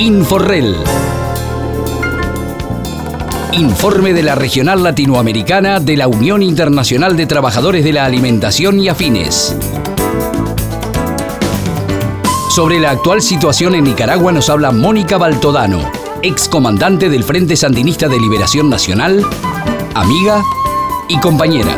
Inforrel. Informe de la Regional Latinoamericana de la Unión Internacional de Trabajadores de la Alimentación y Afines. Sobre la actual situación en Nicaragua nos habla Mónica Baltodano, excomandante del Frente Sandinista de Liberación Nacional, amiga y compañera.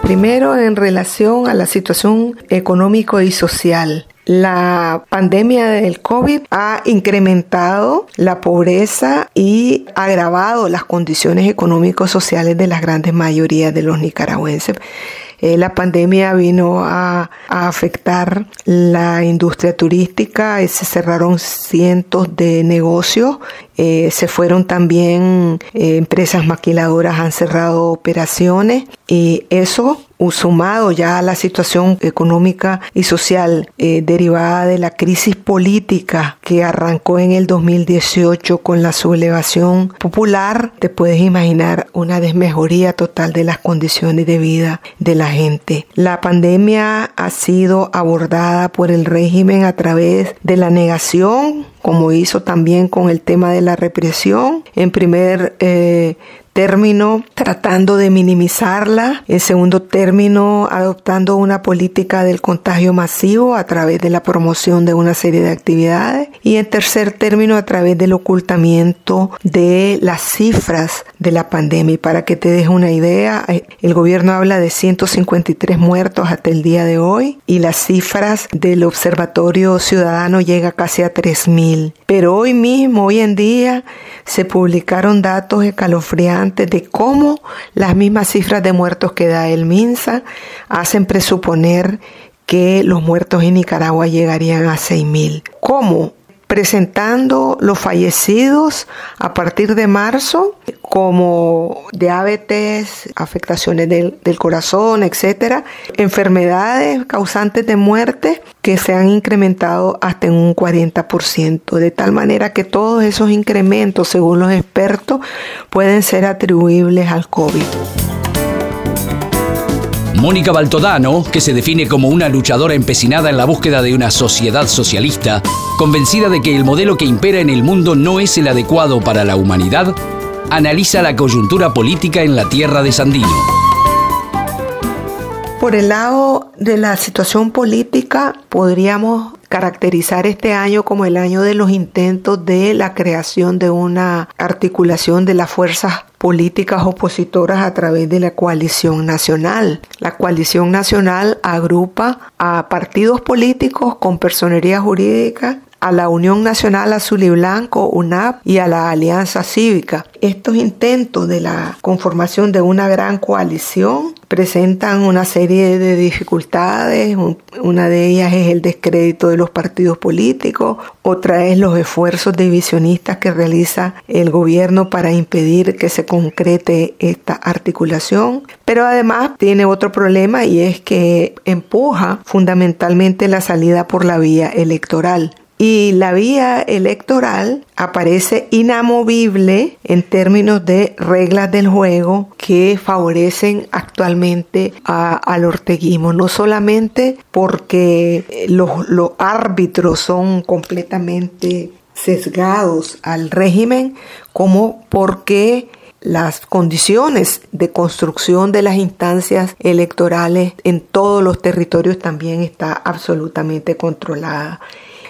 Primero, en relación a la situación económico y social. La pandemia del COVID ha incrementado la pobreza y agravado las condiciones económico-sociales de las grandes mayorías de los nicaragüenses. Eh, la pandemia vino a, afectar la industria turística, se cerraron cientos de negocios, eh, se fueron también eh, empresas maquiladoras, han cerrado operaciones y eso sumado ya a la situación económica y social derivada de la crisis política que arrancó en el 2018 con la sublevación popular, te puedes imaginar una desmejoría total de las condiciones de vida de la gente. La pandemia ha sido abordada por el régimen a través de la negación, como hizo también con el tema de la represión. En primer eh, término tratando de minimizarla, en segundo término adoptando una política del contagio masivo a través de la promoción de una serie de actividades y en tercer término a través del ocultamiento de las cifras de la pandemia. Para que te deje una idea, eh, el gobierno habla de 153 muertos hasta el día de hoy y las cifras del Observatorio Ciudadano llega casi a 3.000. Pero hoy mismo, hoy en día, se publicaron datos escalofriantes de cómo las mismas cifras de muertos que da el MINSA hacen presuponer que los muertos en Nicaragua llegarían a 6.000. ¿Cómo? Presentando los fallecidos a partir de marzo como diabetes, afectaciones del, corazón, etcétera, enfermedades causantes de muerte que se han incrementado hasta en un 40%, de tal manera que todos esos incrementos, según los expertos, pueden ser atribuibles al COVID. Mónica Baltodano, que se define como una luchadora empecinada en la búsqueda de una sociedad socialista, convencida de que el modelo que impera en el mundo no es el adecuado para la humanidad, analiza la coyuntura política en la tierra de Sandino. Por el lado de la situación política, podríamos caracterizar este año como el año de los intentos de la creación de una articulación de las fuerzas políticas opositoras a través de la coalición nacional. La coalición nacional agrupa a partidos políticos con personería jurídica a la Unión Nacional Azul y Blanco, UNAP, y a la Alianza Cívica. Estos intentos de la conformación de una gran coalición presentan una serie de dificultades. Una de ellas es el descrédito de los partidos políticos, otra es los esfuerzos divisionistas que realiza el gobierno para impedir que se concrete esta articulación. Pero además tiene otro problema y es que empuja fundamentalmente la salida por la vía electoral y la vía electoral aparece inamovible en términos de reglas del juego que favorecen actualmente al orteguismo, no solamente porque los, los árbitros son completamente sesgados al régimen, como porque las condiciones de construcción de las instancias electorales en todos los territorios también está absolutamente controlada.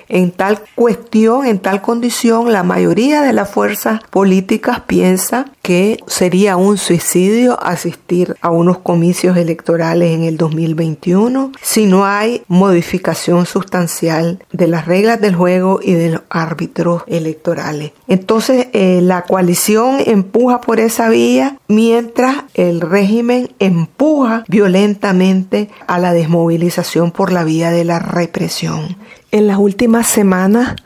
En tal cuestión, en tal condición, la mayoría de las fuerzas políticas piensa que sería un suicidio asistir a unos comicios electorales en el 2021 si no hay modificación sustancial de las reglas del juego y de los árbitros electorales. Entonces, eh, la coalición empuja por esa vía mientras el régimen empuja violentamente a la desmovilización por la vía de la represión. En las últimas semanas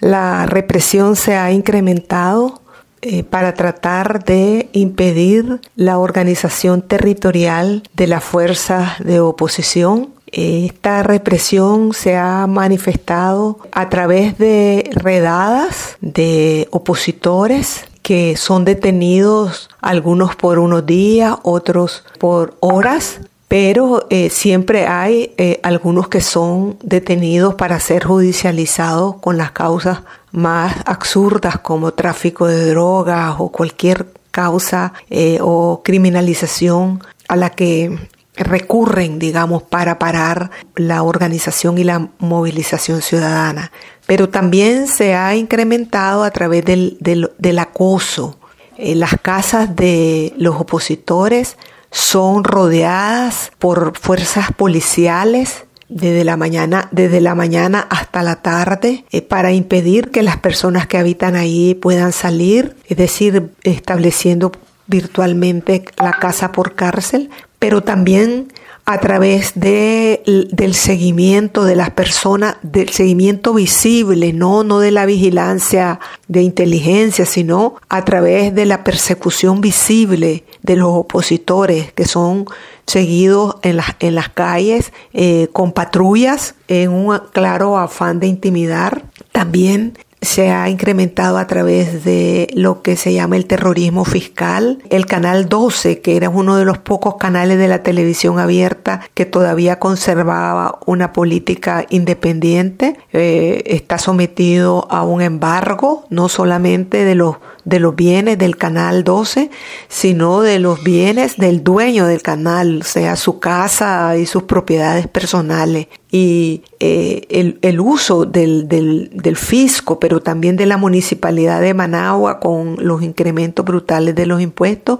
la represión se ha incrementado eh, para tratar de impedir la organización territorial de las fuerzas de oposición. Esta represión se ha manifestado a través de redadas de opositores que son detenidos algunos por unos días, otros por horas pero eh, siempre hay eh, algunos que son detenidos para ser judicializados con las causas más absurdas como tráfico de drogas o cualquier causa eh, o criminalización a la que recurren, digamos, para parar la organización y la movilización ciudadana. Pero también se ha incrementado a través del, del acoso. las casas de los opositores son rodeadas por fuerzas policiales desde la mañana, desde la mañana hasta la tarde eh, para impedir que las personas que habitan ahí puedan salir, es decir, estableciendo virtualmente la casa por cárcel, pero también a través de, del seguimiento de las personas, del seguimiento visible, no, no de la vigilancia de inteligencia, sino a través de la persecución visible de los opositores que son seguidos en las, en las calles eh, con patrullas en un claro afán de intimidar. También se ha incrementado a través de lo que se llama el terrorismo fiscal. El canal 12, que era uno de los pocos canales de la televisión abierta que todavía conservaba una política independiente, eh, está sometido a un embargo, no solamente de los de los bienes del canal 12, sino de los bienes del dueño del canal, o sea, su casa y sus propiedades personales. Y eh, el, uso del, del, del, fisco, pero también de la municipalidad de Managua con los incrementos brutales de los impuestos,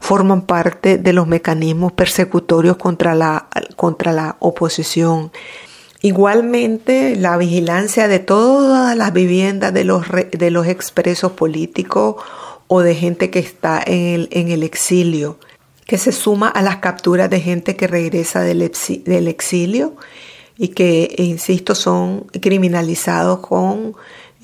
forman parte de los mecanismos persecutorios contra la, contra la oposición. Igualmente, la vigilancia de todas las viviendas de los, de los expresos políticos o de gente que está en el, en el exilio, que se suma a las capturas de gente que regresa del, exilio y que, insisto, son criminalizados con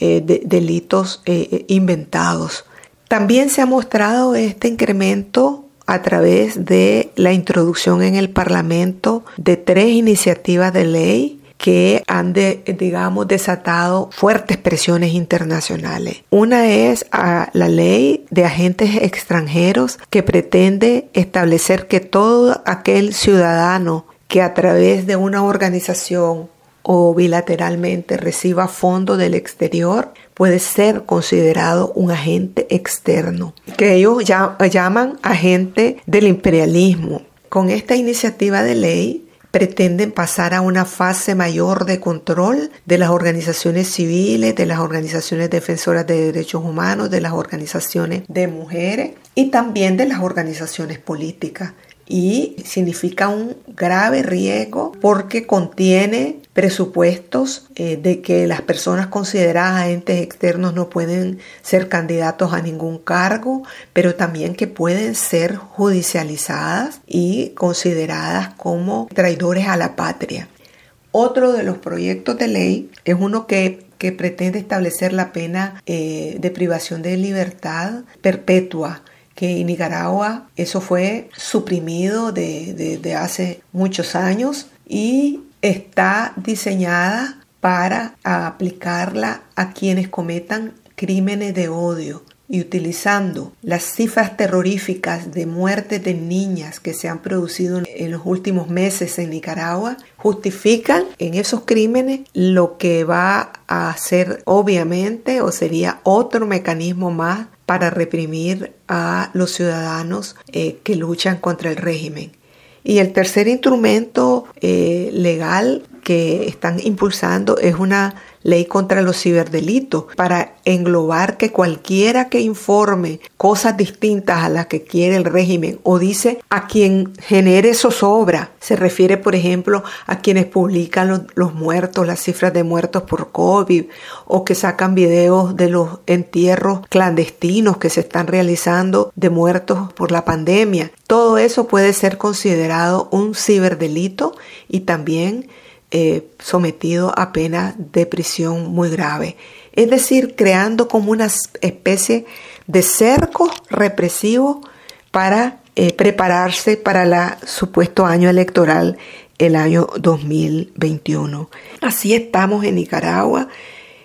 eh, delitos eh, eh, inventados. También se ha mostrado este incremento a través de la introducción en el Parlamento de tres iniciativas de ley que han, digamos, desatado fuertes presiones internacionales. Una es la ley de agentes extranjeros que pretende establecer que todo aquel ciudadano que a través de una organización o bilateralmente reciba fondos del exterior puede ser considerado un agente externo, que ellos llaman agente del imperialismo. Con esta iniciativa de ley pretenden pasar a una fase mayor de control de las organizaciones civiles, de las organizaciones defensoras de derechos humanos, de las organizaciones de mujeres y también de las organizaciones políticas y significa un grave riesgo porque contiene presupuestos eh, de que las personas consideradas agentes externos no pueden ser candidatos a ningún cargo, pero también que pueden ser judicializadas y consideradas como traidores a la patria. Otro de los proyectos de ley es uno que, pretende establecer la pena eh, de privación de libertad perpetua que en Nicaragua eso fue suprimido de, hace muchos años y está diseñada para aplicarla a quienes cometan crímenes de odio y utilizando las cifras terroríficas de muertes de niñas que se han producido en los últimos meses en Nicaragua, justifican en esos crímenes lo que va a ser obviamente o sería otro mecanismo más para reprimir a los ciudadanos eh, que luchan contra el régimen. Y el tercer instrumento eh, legal que están impulsando es una ley contra los ciberdelitos, para englobar que cualquiera que informe cosas distintas a las que quiere el régimen o dice a quien genere zozobra, se refiere por ejemplo a quienes publican los, muertos, las cifras de muertos por COVID o que sacan videos de los entierros clandestinos que se están realizando de muertos por la pandemia. Todo eso puede ser considerado un ciberdelito y también eh, sometido a pena de prisión muy grave. Es decir, creando como una especie de cerco represivo para eh, prepararse para el supuesto año electoral, el año 2021. Así estamos en Nicaragua,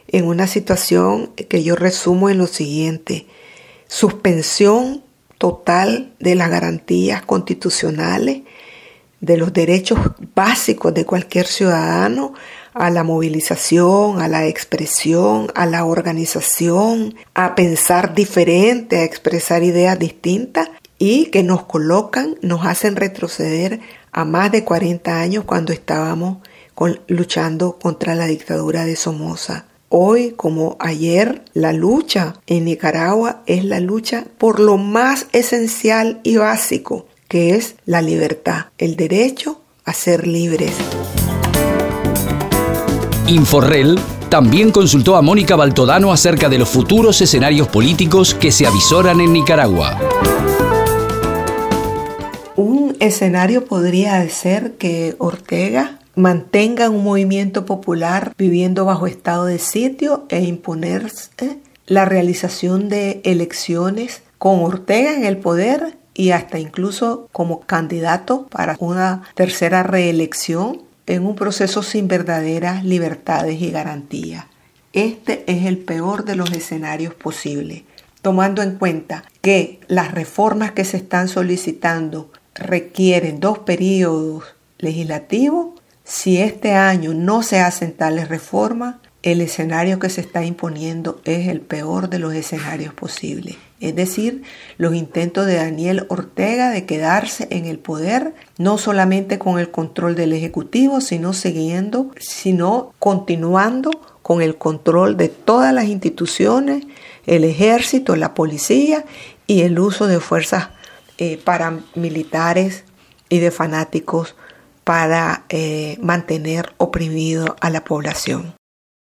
en una situación que yo resumo en lo siguiente. Suspensión total de las garantías constitucionales de los derechos básicos de cualquier ciudadano a la movilización, a la expresión, a la organización, a pensar diferente, a expresar ideas distintas y que nos colocan, nos hacen retroceder a más de 40 años cuando estábamos luchando contra la dictadura de Somoza. Hoy como ayer, la lucha en Nicaragua es la lucha por lo más esencial y básico, que es la libertad, el derecho a ser libres. Inforrel también consultó a Mónica Baltodano acerca de los futuros escenarios políticos que se avisoran en Nicaragua. Un escenario podría ser que Ortega mantengan un movimiento popular viviendo bajo estado de sitio e imponerse la realización de elecciones con Ortega en el poder y hasta incluso como candidato para una tercera reelección en un proceso sin verdaderas libertades y garantías. Este es el peor de los escenarios posibles, tomando en cuenta que las reformas que se están solicitando requieren dos periodos legislativos si este año no se hacen tales reformas, el escenario que se está imponiendo es el peor de los escenarios posibles. Es decir, los intentos de Daniel Ortega de quedarse en el poder, no solamente con el control del Ejecutivo, sino siguiendo, sino continuando con el control de todas las instituciones, el ejército, la policía y el uso de fuerzas eh, paramilitares y de fanáticos para eh, mantener oprimido a la población.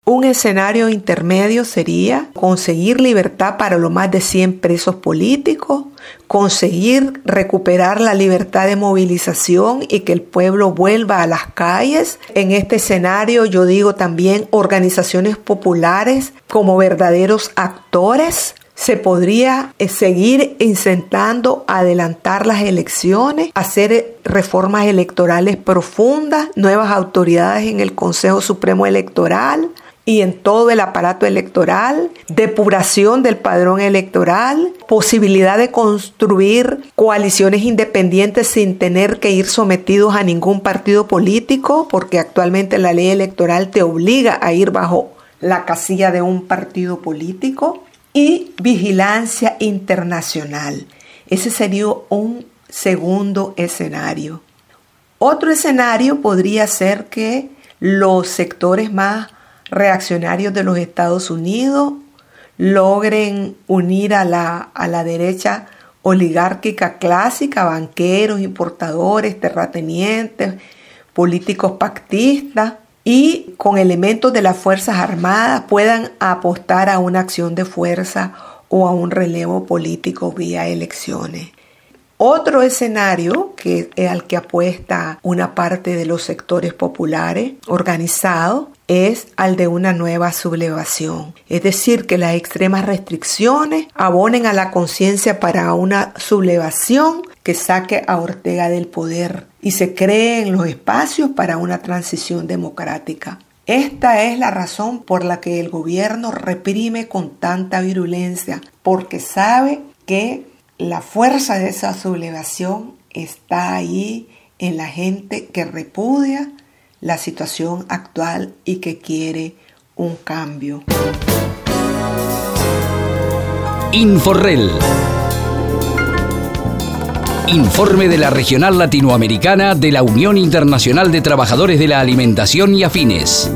Un escenario intermedio sería conseguir libertad para los más de 100 presos políticos, conseguir recuperar la libertad de movilización y que el pueblo vuelva a las calles. En este escenario yo digo también organizaciones populares como verdaderos actores se podría eh, seguir intentando adelantar las elecciones, hacer eh, reformas electorales profundas, nuevas autoridades en el Consejo Supremo Electoral y en todo el aparato electoral, depuración del padrón electoral, posibilidad de construir coaliciones independientes sin tener que ir sometidos a ningún partido político, porque actualmente la ley electoral te obliga a ir bajo la casilla de un partido político y vigilancia internacional. Ese sería un segundo escenario. Otro escenario podría ser que los sectores más reaccionarios de los Estados Unidos logren unir a la, a la derecha oligárquica clásica, banqueros, importadores, terratenientes, políticos pactistas, y con elementos de las Fuerzas Armadas puedan apostar a una acción de fuerza o a un relevo político vía elecciones. Otro escenario que es al que apuesta una parte de los sectores populares organizados es al de una nueva sublevación. Es decir, que las extremas restricciones abonen a la conciencia para una sublevación que saque a Ortega del poder y se creen los espacios para una transición democrática. Esta es la razón por la que el gobierno reprime con tanta virulencia, porque sabe que la fuerza de esa sublevación está ahí en la gente que repudia la situación actual y que quiere un cambio. Inforrel. Informe de la Regional Latinoamericana de la Unión Internacional de Trabajadores de la Alimentación y Afines.